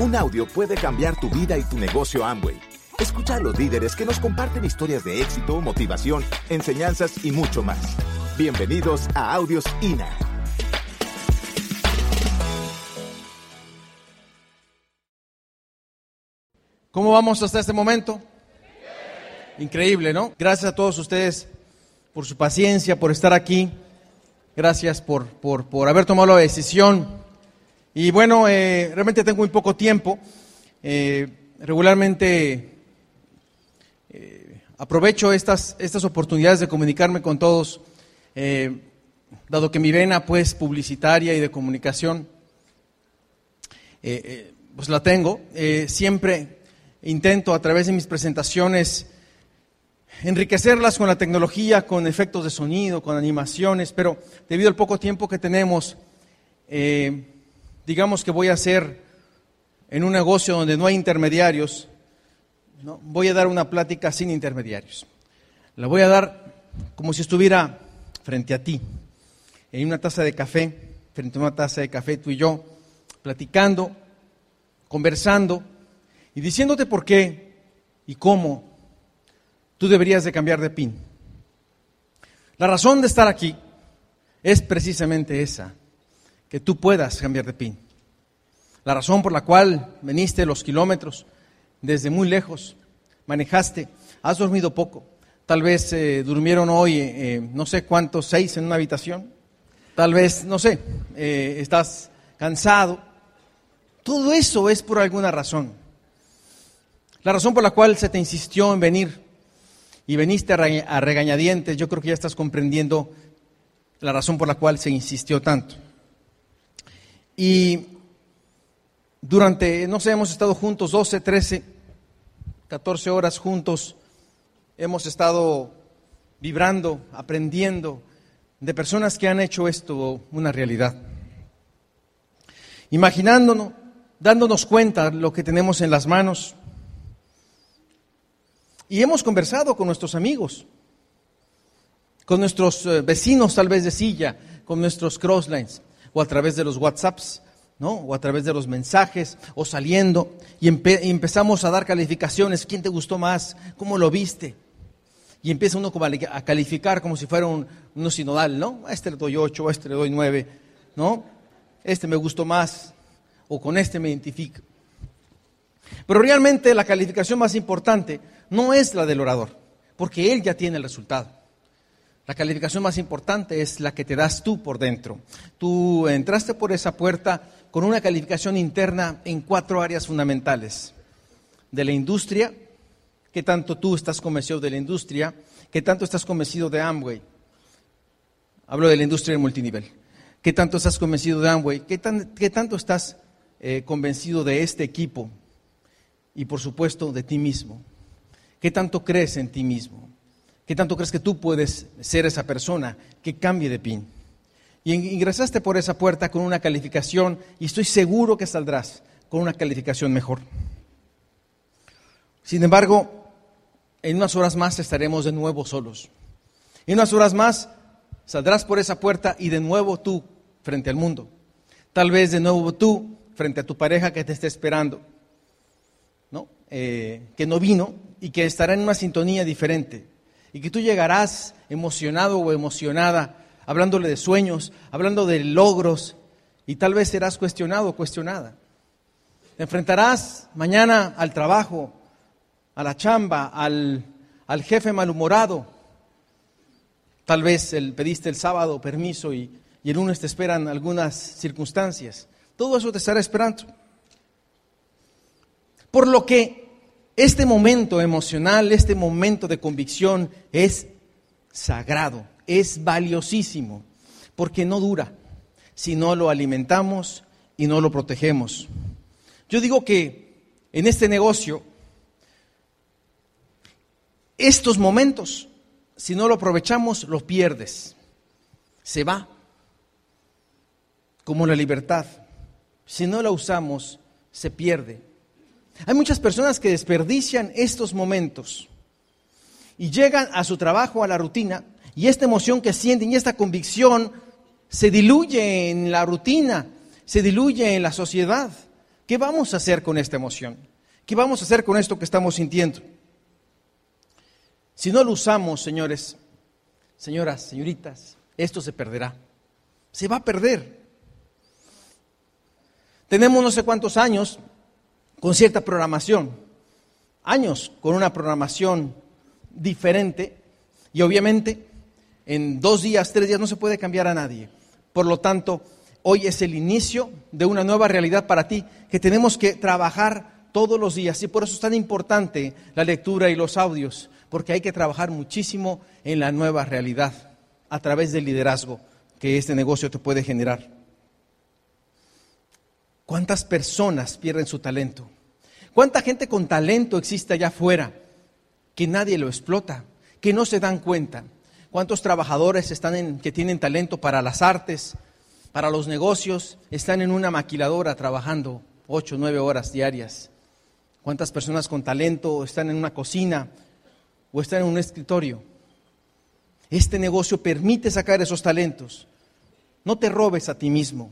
Un audio puede cambiar tu vida y tu negocio Amway. Escucha a los líderes que nos comparten historias de éxito, motivación, enseñanzas y mucho más. Bienvenidos a Audios INA. ¿Cómo vamos hasta este momento? Increíble, ¿no? Gracias a todos ustedes por su paciencia, por estar aquí. Gracias por, por, por haber tomado la decisión. Y bueno, eh, realmente tengo muy poco tiempo. Eh, regularmente eh, aprovecho estas, estas oportunidades de comunicarme con todos, eh, dado que mi vena pues publicitaria y de comunicación pues la tengo. Siempre intento a través de mis presentaciones enriquecerlas con la tecnología, con efectos de sonido, con animaciones, pero debido al poco tiempo que tenemos, eh, digamos que voy a hacer en un negocio donde no hay intermediarios, ¿no? voy a dar una plática sin intermediarios. La voy a dar como si estuviera frente a ti, en una taza de café, frente a una taza de café, tú y yo, platicando, conversando y diciéndote por qué y cómo tú deberías de cambiar de PIN. La razón de estar aquí es precisamente esa, que tú puedas cambiar de PIN. La razón por la cual veniste los kilómetros desde muy lejos, manejaste, has dormido poco, tal vez eh, durmieron hoy eh, no sé cuántos, seis en una habitación, tal vez, no sé, eh, estás cansado. Todo eso es por alguna razón. La razón por la cual se te insistió en venir y veniste a regañadientes, yo creo que ya estás comprendiendo la razón por la cual se insistió tanto. Y durante, no sé, hemos estado juntos 12, 13, 14 horas juntos, hemos estado vibrando, aprendiendo de personas que han hecho esto una realidad. Imaginándonos, dándonos cuenta lo que tenemos en las manos. Y hemos conversado con nuestros amigos, con nuestros eh, vecinos tal vez de silla, con nuestros crosslines, o a través de los WhatsApps, ¿no? O a través de los mensajes, o saliendo, y, empe- y empezamos a dar calificaciones, ¿quién te gustó más? ¿Cómo lo viste? Y empieza uno a li- a calificar como si fuera un, uno sinodal, ¿no? A este le doy ocho, a este le doy nueve, ¿no? Este me gustó más, o con este me identifico. Pero realmente la calificación más importante no es la del orador, porque él ya tiene el resultado. La calificación más importante es la que te das tú por dentro. Tú entraste por esa puerta con una calificación interna en cuatro áreas fundamentales. De la industria, qué tanto tú estás convencido de la industria, qué tanto estás convencido de Amway. Hablo de la industria del multinivel. ¿Qué tanto estás convencido de Amway? ¿Qué, tan- qué tanto estás eh, convencido de este equipo? Y por supuesto de ti mismo. ¿Qué tanto crees en ti mismo? ¿Qué tanto crees que tú puedes ser esa persona que cambie de PIN? Y in- ingresaste por esa puerta con una calificación y estoy seguro que saldrás con una calificación mejor. Sin embargo, en unas horas más estaremos de nuevo solos. En unas horas más saldrás por esa puerta y de nuevo tú frente al mundo. Tal vez de nuevo tú frente a tu pareja que te esté esperando, ¿no? Eh, que no vino y que estará en una sintonía diferente. Y que tú llegarás emocionado o emocionada, hablándole de sueños, hablando de logros, y tal vez serás cuestionado o cuestionada. Te enfrentarás mañana al trabajo, a la chamba, al, al jefe malhumorado. Tal vez el, pediste el sábado permiso y, y el lunes te esperan algunas circunstancias. Todo eso te estará esperando. Por lo que este momento emocional, este momento de convicción es sagrado, es valiosísimo, porque no dura si no lo alimentamos y no lo protegemos. Yo digo que en este negocio, estos momentos, si no lo aprovechamos, lo pierdes. Se va. Como la libertad. Si no la usamos, se pierde. Hay muchas personas que desperdician estos momentos y llegan a su trabajo, a la rutina, y esta emoción que sienten y esta convicción se diluye en la rutina, se diluye en la sociedad. ¿Qué vamos a hacer con esta emoción? ¿Qué vamos a hacer con esto que estamos sintiendo? Si no lo usamos, señores, señoras, señoritas, esto se perderá. Se va a perder. Tenemos no sé cuántos años con cierta programación, años con una programación diferente y obviamente en dos días, tres días no se puede cambiar a nadie. Por lo tanto, hoy es el inicio de una nueva realidad para ti que tenemos que trabajar todos los días. Y por eso es tan importante la lectura y los audios, porque hay que trabajar muchísimo en la nueva realidad a través del liderazgo que este negocio te puede generar. ¿Cuántas personas pierden su talento? ¿Cuánta gente con talento existe allá afuera que nadie lo explota, que no se dan cuenta? ¿Cuántos trabajadores están en, que tienen talento para las artes, para los negocios, están en una maquiladora trabajando ocho, nueve horas diarias? ¿Cuántas personas con talento están en una cocina o están en un escritorio? Este negocio permite sacar esos talentos. No te robes a ti mismo.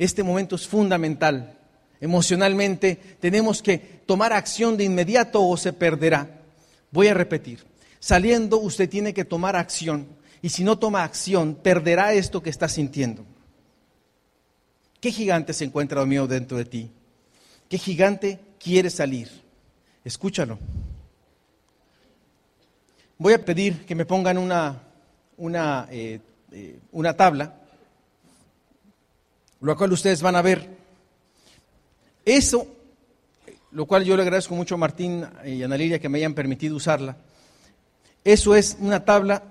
Este momento es fundamental. Emocionalmente tenemos que tomar acción de inmediato o se perderá. Voy a repetir. Saliendo usted tiene que tomar acción y si no toma acción perderá esto que está sintiendo. ¿Qué gigante se encuentra mío dentro de ti? ¿Qué gigante quiere salir? Escúchalo. Voy a pedir que me pongan una, una, eh, eh, una tabla, lo cual ustedes van a ver. Eso, lo cual yo le agradezco mucho a Martín y a Ana que me hayan permitido usarla eso es una tabla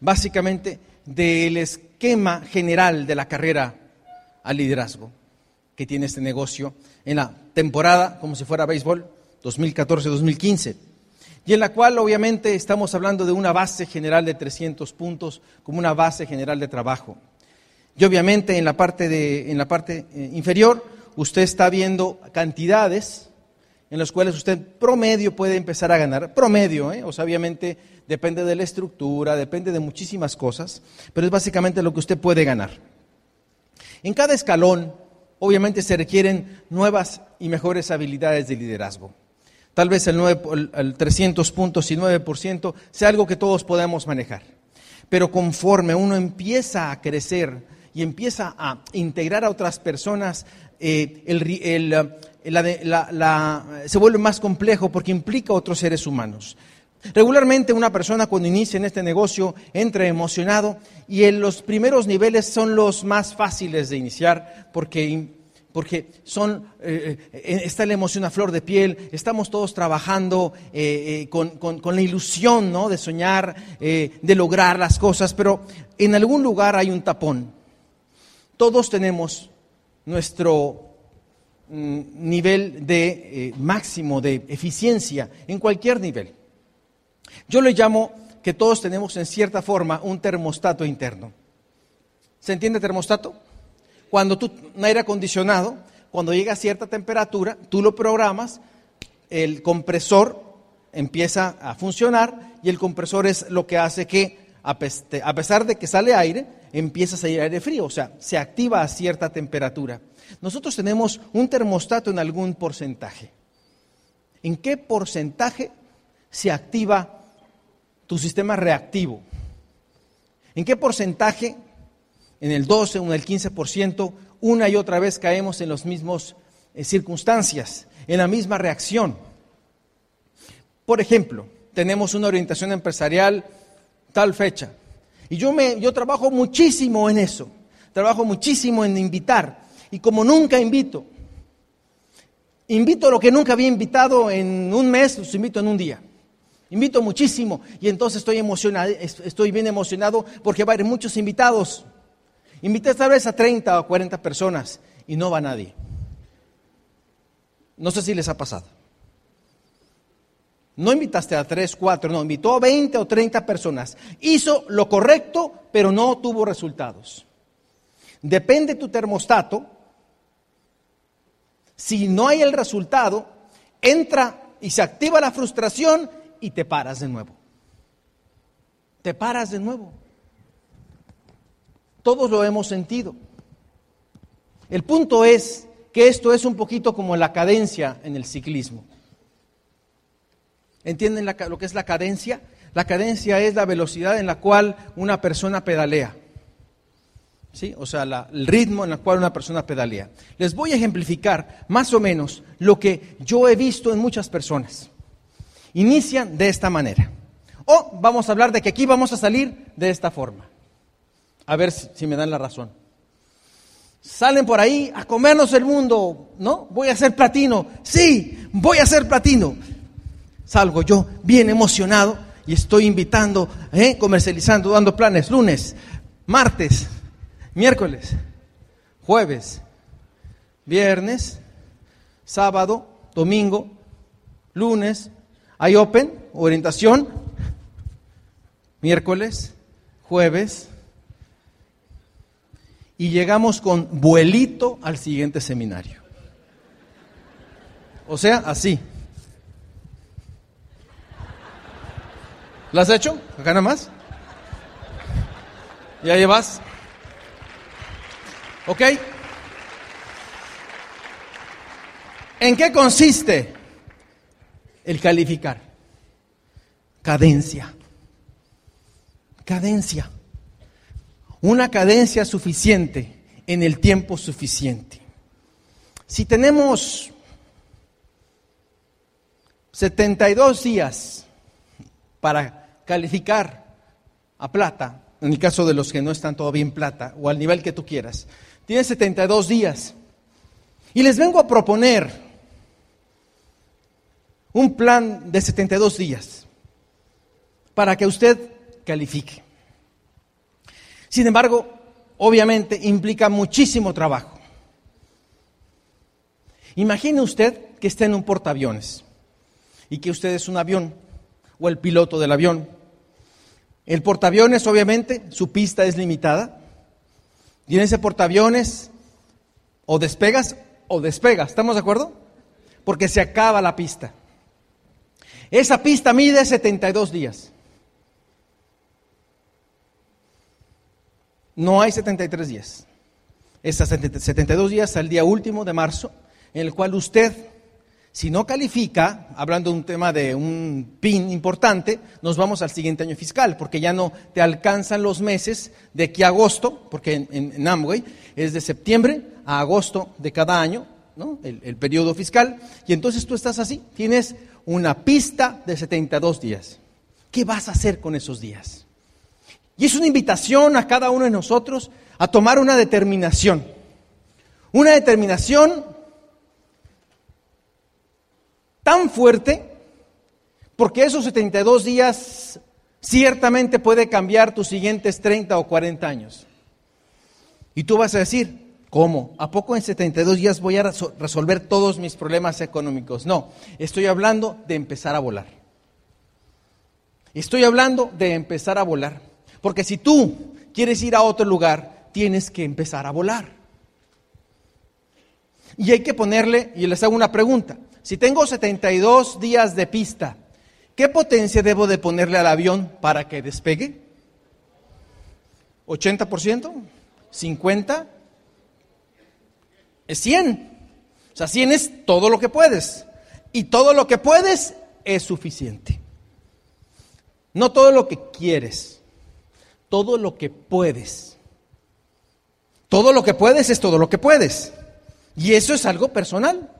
básicamente del esquema general de la carrera al liderazgo que tiene este negocio en la temporada, como si fuera béisbol, 2014-2015, y en la cual obviamente estamos hablando de una base general de 300 puntos como una base general de trabajo. Y obviamente en la parte, de, en la parte eh, inferior usted está viendo cantidades en las cuales usted promedio puede empezar a ganar, promedio, ¿eh? o sea, obviamente depende de la estructura, depende de muchísimas cosas, pero es básicamente lo que usted puede ganar. En cada escalón, obviamente se requieren nuevas y mejores habilidades de liderazgo. Tal vez el, 9, el 300 puntos y 9% sea algo que todos podemos manejar. Pero conforme uno empieza a crecer y empieza a integrar a otras personas, eh, se vuelve más complejo porque implica a otros seres humanos. Regularmente una persona cuando inicia en este negocio entra emocionado y en los primeros niveles son los más fáciles de iniciar porque, porque son, eh, eh, está la emoción a flor de piel, estamos todos trabajando eh, con, con, la ilusión ¿no? de soñar, de lograr las cosas, pero en algún lugar hay un tapón. Todos tenemos nuestro mm, nivel de máximo de eficiencia en cualquier nivel. Yo le llamo que todos tenemos en cierta forma un termostato interno. ¿Se entiende termostato? Cuando tú, un aire acondicionado, cuando llega a cierta temperatura, tú lo programas, el compresor empieza a funcionar y el compresor es lo que hace que, a pesar de que sale aire, empieza a salir aire frío, o sea, se activa a cierta temperatura. Nosotros tenemos un termostato en algún porcentaje. ¿En qué porcentaje se activa tu sistema reactivo. ¿En qué porcentaje? En el 12 o en el 15%, una y otra vez caemos en las mismas eh, circunstancias, en la misma reacción. Por ejemplo, tenemos una orientación empresarial tal fecha. Y yo, me, yo trabajo muchísimo en eso. Trabajo muchísimo en invitar. Y como nunca invito, invito lo que nunca había invitado en un mes, los invito en un día. Invito muchísimo y entonces estoy emocionado, estoy bien emocionado porque va a haber muchos invitados. Invité esta vez a 30 o 40 personas y no va nadie. No sé si les ha pasado. No invitaste a 3, 4, no, invitó a 20 o 30 personas. Hizo lo correcto, pero no tuvo resultados. Depende tu termostato. Si no hay el resultado, entra y se activa la frustración y te paras de nuevo. Te paras de nuevo. Todos lo hemos sentido. El punto es que esto es un poquito como la cadencia en el ciclismo. ¿Entienden lo que es la cadencia? La cadencia es la velocidad en la cual una persona pedalea. ¿Sí? O sea, el ritmo en el cual una persona pedalea. Les voy a ejemplificar más o menos lo que yo he visto en muchas personas. Inician de esta manera. O vamos a hablar de que aquí vamos a salir de esta forma. A ver si, si me dan la razón. Salen por ahí a comernos el mundo, ¿no? Voy a ser platino. Sí, voy a ser platino salgo yo bien emocionado y estoy invitando, ¿eh? comercializando, dando planes lunes, martes, miércoles, jueves, viernes, sábado, domingo, lunes, hay open, orientación, miércoles, jueves, y llegamos con vuelito al siguiente seminario. O sea, así. ¿Lo has hecho? ¿Acá nada más? ¿Ya llevas? ¿Ok? ¿En qué consiste el calificar? Cadencia. Cadencia. Una cadencia suficiente en el tiempo suficiente. Si tenemos 72 días para calificar a plata, en el caso de los que no están todavía en plata, o al nivel que tú quieras. Tiene 72 días. Y les vengo a proponer un plan de 72 días para que usted califique. Sin embargo, obviamente implica muchísimo trabajo. Imagine usted que está en un portaaviones y que usted es un avión o el piloto del avión el portaaviones, obviamente, su pista es limitada. Y en ese portaaviones o despegas o despegas, ¿estamos de acuerdo? Porque se acaba la pista. Esa pista mide 72 días. No hay 73 días. Esas 72 días al día último de marzo, en el cual usted si no califica, hablando de un tema de un PIN importante, nos vamos al siguiente año fiscal, porque ya no te alcanzan los meses de aquí a agosto, porque en, Amway es de septiembre a agosto de cada año, ¿no? el periodo fiscal, y entonces tú estás así, tienes una pista de 72 días. ¿Qué vas a hacer con esos días? Y es una invitación a cada uno de nosotros a tomar una determinación. Una determinación tan fuerte, porque esos 72 días ciertamente puede cambiar tus siguientes 30 o 40 años. Y tú vas a decir, ¿cómo? ¿A poco en 72 días voy a resolver todos mis problemas económicos? No, estoy hablando de empezar a volar. Estoy hablando de empezar a volar. Porque si tú quieres ir a otro lugar, tienes que empezar a volar. Y hay que ponerle, y les hago una pregunta, si tengo 72 días de pista, ¿qué potencia debo de ponerle al avión para que despegue? ¿80%? ¿50%? Es 100. O sea, 100 es todo lo que puedes. Y todo lo que puedes es suficiente. No todo lo que quieres, todo lo que puedes. Todo lo que puedes es todo lo que puedes. Y eso es algo personal.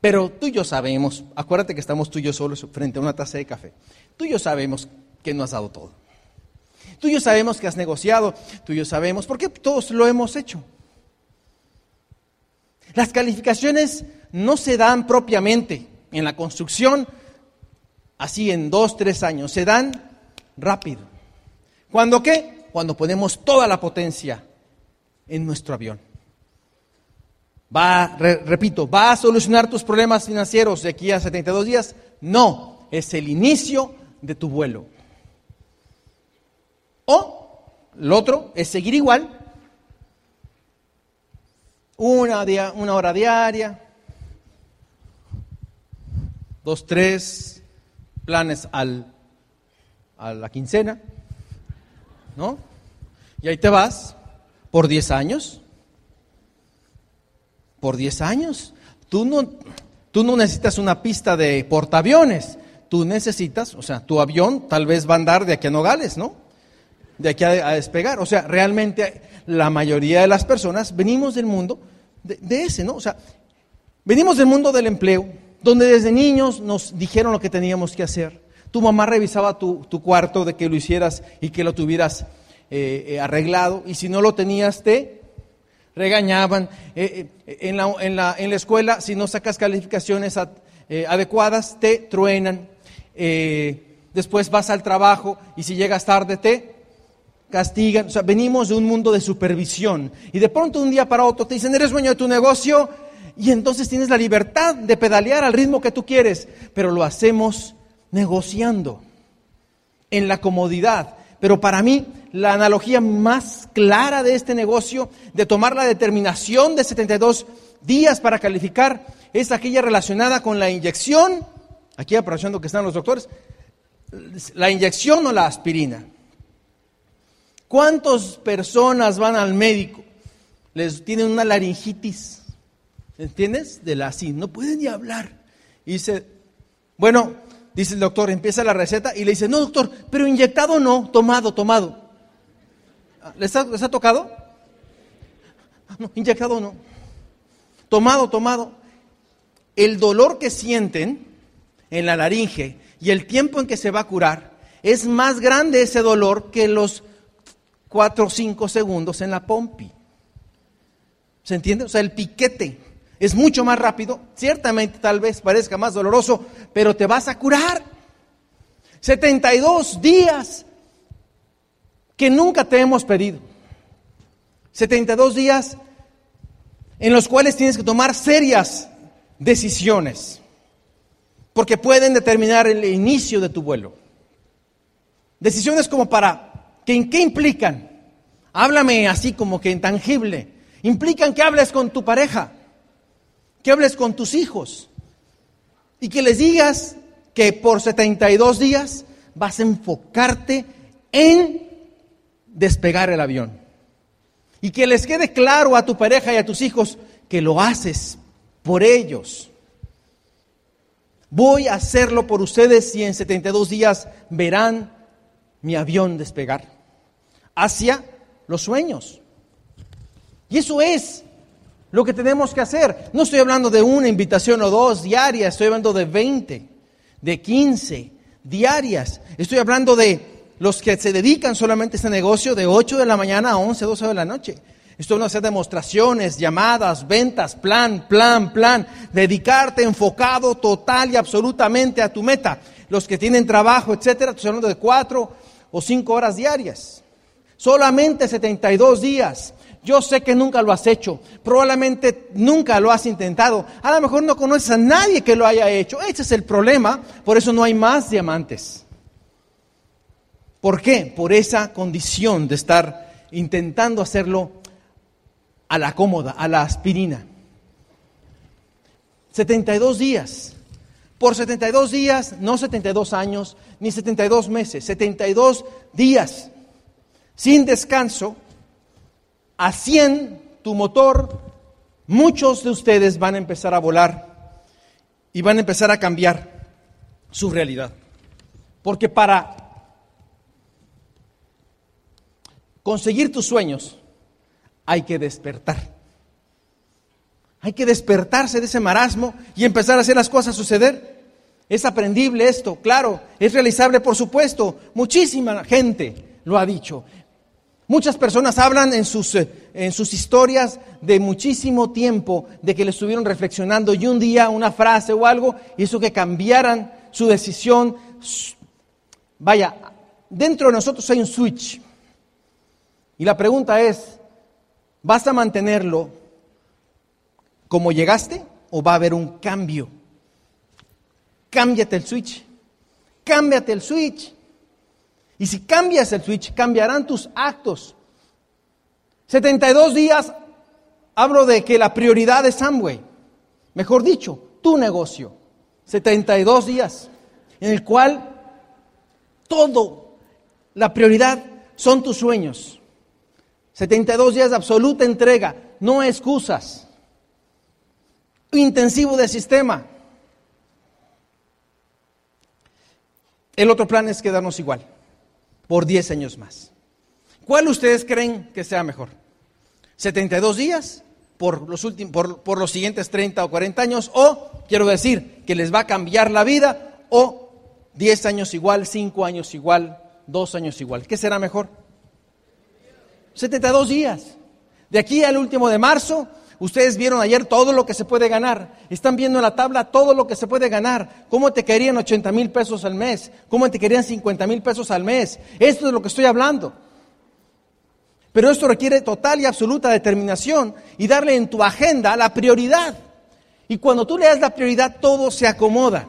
Pero tú y yo sabemos, acuérdate que estamos tú y yo solos frente a una taza de café. Tú y yo sabemos que no has dado todo. Tú y yo sabemos que has negociado, tú y yo sabemos, porque todos lo hemos hecho. Las calificaciones no se dan propiamente en la construcción así en dos, tres años, se dan rápido. ¿Cuándo qué? Cuando ponemos toda la potencia en nuestro avión. Va, repito, ¿va a solucionar tus problemas financieros de aquí a 72 días? No, es el inicio de tu vuelo. O, lo otro, es seguir igual, una, una hora diaria, dos, tres planes al, a la quincena, ¿no? Y ahí te vas por 10 años por 10 años. Tú no, tú no necesitas una pista de portaaviones. Tú necesitas, o sea, tu avión tal vez va a andar de aquí a Nogales, ¿no? De aquí a, despegar. O sea, realmente la mayoría de las personas venimos del mundo de, ese, ¿no? O sea, venimos del mundo del empleo, donde desde niños nos dijeron lo que teníamos que hacer. Tu mamá revisaba tu, cuarto de que lo hicieras y que lo tuvieras eh, eh, arreglado, y si no lo tenías, te regañaban. Eh, en, la, en, la, en, la, escuela, si no sacas calificaciones adecuadas, te truenan. después vas al trabajo y si llegas tarde, te castigan. O sea, venimos de un mundo de supervisión. Y de pronto, un día para otro, te dicen, eres dueño de tu negocio y entonces tienes la libertad de pedalear al ritmo que tú quieres, pero lo hacemos negociando en la comodidad. Pero para mí, la analogía más clara de este negocio, de tomar la determinación de 72 días para calificar, es aquella relacionada con la inyección, aquí aprovechando que están los doctores, la inyección o la aspirina. ¿Cuántas personas van al médico? Les tienen una laringitis ¿Entiendes? De la así, no puede ni hablar. Y dice, bueno, dice el doctor, empieza la receta y le dice, no doctor, pero inyectado no, tomado, tomado. ¿Les ha, ha tocado? No, inyectado no. Tomado, tomado. El dolor que sienten en la laringe y el tiempo en que se va a curar es más grande ese dolor que los cuatro o cinco segundos en la pompi. ¿Se entiende? O sea, el piquete es mucho más rápido, ciertamente tal vez parezca más doloroso, pero te vas a curar. 72 días que nunca te hemos pedido. 72 días en los cuales tienes que tomar serias decisiones, porque pueden determinar el inicio de tu vuelo. Decisiones como para, ¿qué, implican? Háblame así como que intangible. Implican que hables con tu pareja que hables con tus hijos y que les digas que por 72 días vas a enfocarte en despegar el avión. Y que les quede claro a tu pareja y a tus hijos que lo haces por ellos. Voy a hacerlo por ustedes y en 72 días verán mi avión despegar hacia los sueños. Y eso es lo que tenemos que hacer. No estoy hablando de una invitación o dos diarias, estoy hablando de 20, de 15 diarias. Estoy hablando de los que se dedican solamente a este negocio de 8 de la mañana a 11, 12 de la noche. Esto no hacer demostraciones, llamadas, ventas, plan, plan, plan. Dedicarte enfocado total y absolutamente a tu meta. Los que tienen trabajo, etcétera, estoy hablando de 4 o 5 horas diarias. Solamente 72 días. Yo sé que nunca lo has hecho, probablemente nunca lo has intentado, a lo mejor no conoces a nadie que lo haya hecho. Ese es el problema, por eso no hay más diamantes. ¿Por qué? Por esa condición de estar intentando hacerlo a la cómoda, a la aspirina. 72 días. Por 72 días, no 72 años, ni 72 meses, 72 días, sin descanso, a 100 tu motor, muchos de ustedes van a empezar a volar y van a empezar a cambiar su realidad. Porque para conseguir tus sueños hay que despertar. Hay que despertarse de ese marasmo y empezar a hacer las cosas suceder. Es aprendible esto, claro, es realizable por supuesto. Muchísima gente lo ha dicho. Muchas personas hablan en sus, eh, en sus historias de muchísimo tiempo, de que le estuvieron reflexionando y un día una frase o algo hizo que cambiaran su decisión. Vaya, dentro de nosotros hay un switch. Y la pregunta es, ¿vas a mantenerlo como llegaste o va a haber un cambio? Cámbiate el switch. Cámbiate el switch. Y si cambias el switch, cambiarán tus actos. 72 días, hablo de que la prioridad es Amway. Mejor dicho, tu negocio. 72 días, en el cual todo, la prioridad son tus sueños. 72 días de absoluta entrega, no excusas. intensivo del sistema. El otro plan es quedarnos igual, por 10 años más. ¿Cuál ustedes creen que sea mejor? ¿72 días por los, últimos, por, por los siguientes 30 o 40 años? ¿O, quiero decir, que les va a cambiar la vida? ¿O 10 años igual, 5 años igual, 2 años igual? ¿Qué será mejor? 72 días. De aquí al último de marzo, Ustedes vieron ayer todo lo que se puede ganar. Están viendo en la tabla todo lo que se puede ganar. ¿Cómo te querían 80 mil pesos al mes? ¿Cómo te querían 50 mil pesos al mes? Esto es lo que estoy hablando. Pero esto requiere total y absoluta determinación y darle en tu agenda la prioridad. Y cuando tú le das la prioridad, todo se acomoda.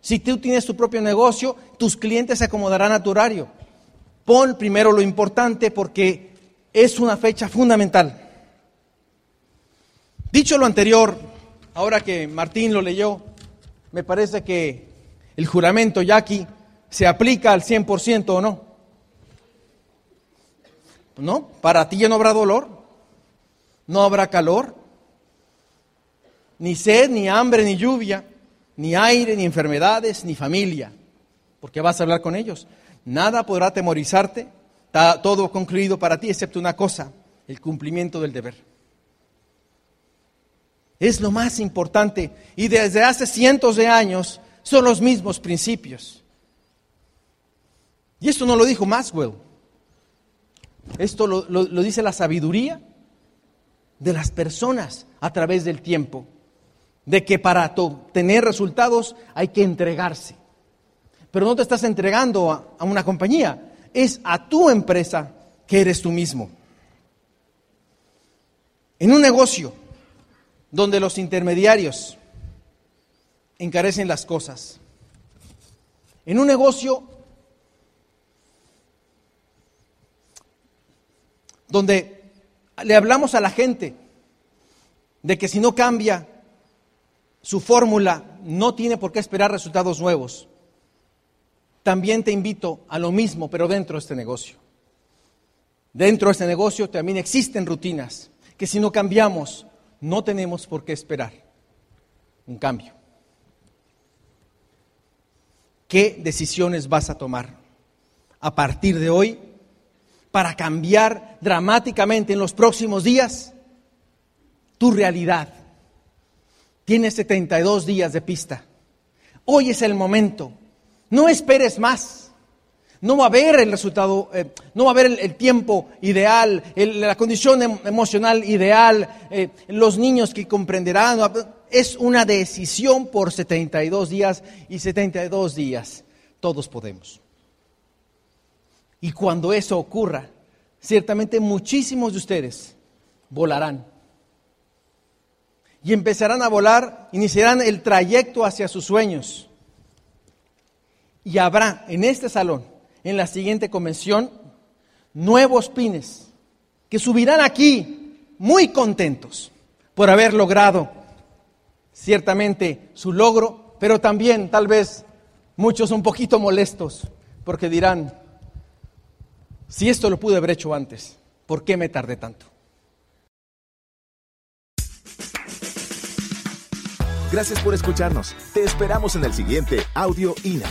Si tú tienes tu propio negocio, tus clientes se acomodarán a tu horario. Pon primero lo importante porque es una fecha fundamental. Dicho lo anterior, ahora que Martín lo leyó, me parece que el juramento aquí se aplica al 100% o no. ¿No? Para ti ya no habrá dolor, no habrá calor, ni sed, ni hambre, ni lluvia, ni aire, ni enfermedades, ni familia, porque vas a hablar con ellos. Nada podrá temorizarte, está todo concluido para ti, excepto una cosa, el cumplimiento del deber. Es lo más importante. Y desde hace cientos de años son los mismos principios. Y esto no lo dijo Maxwell. Esto lo, dice la sabiduría de las personas a través del tiempo. De que para tener resultados hay que entregarse. Pero no te estás entregando a una compañía, es a tu empresa que eres tú mismo. En un negocio, donde los intermediarios encarecen las cosas. En un negocio donde le hablamos a la gente de que si no cambia su fórmula, no tiene por qué esperar resultados nuevos. También te invito a lo mismo, pero dentro de este negocio. Dentro de este negocio también existen rutinas que si no cambiamos, no tenemos por qué esperar un cambio. ¿Qué decisiones vas a tomar a partir de hoy para cambiar dramáticamente en los próximos días tu realidad? Tienes 72 días de pista. Hoy es el momento. No esperes más. No va a haber el resultado, eh, no va a haber el, tiempo ideal, la condición em, emocional ideal, eh, los niños que comprenderán. Es una decisión por 72 días y 72 días. Todos podemos. Y cuando eso ocurra, ciertamente muchísimos de ustedes volarán. Y empezarán a volar, iniciarán el trayecto hacia sus sueños. Y habrá en este salón en la siguiente convención nuevos pines que subirán aquí muy contentos por haber logrado ciertamente su logro, pero también tal vez muchos un poquito molestos porque dirán, si esto lo pude haber hecho antes, ¿por qué me tardé tanto? Gracias por escucharnos. Te esperamos en el siguiente Audio INA.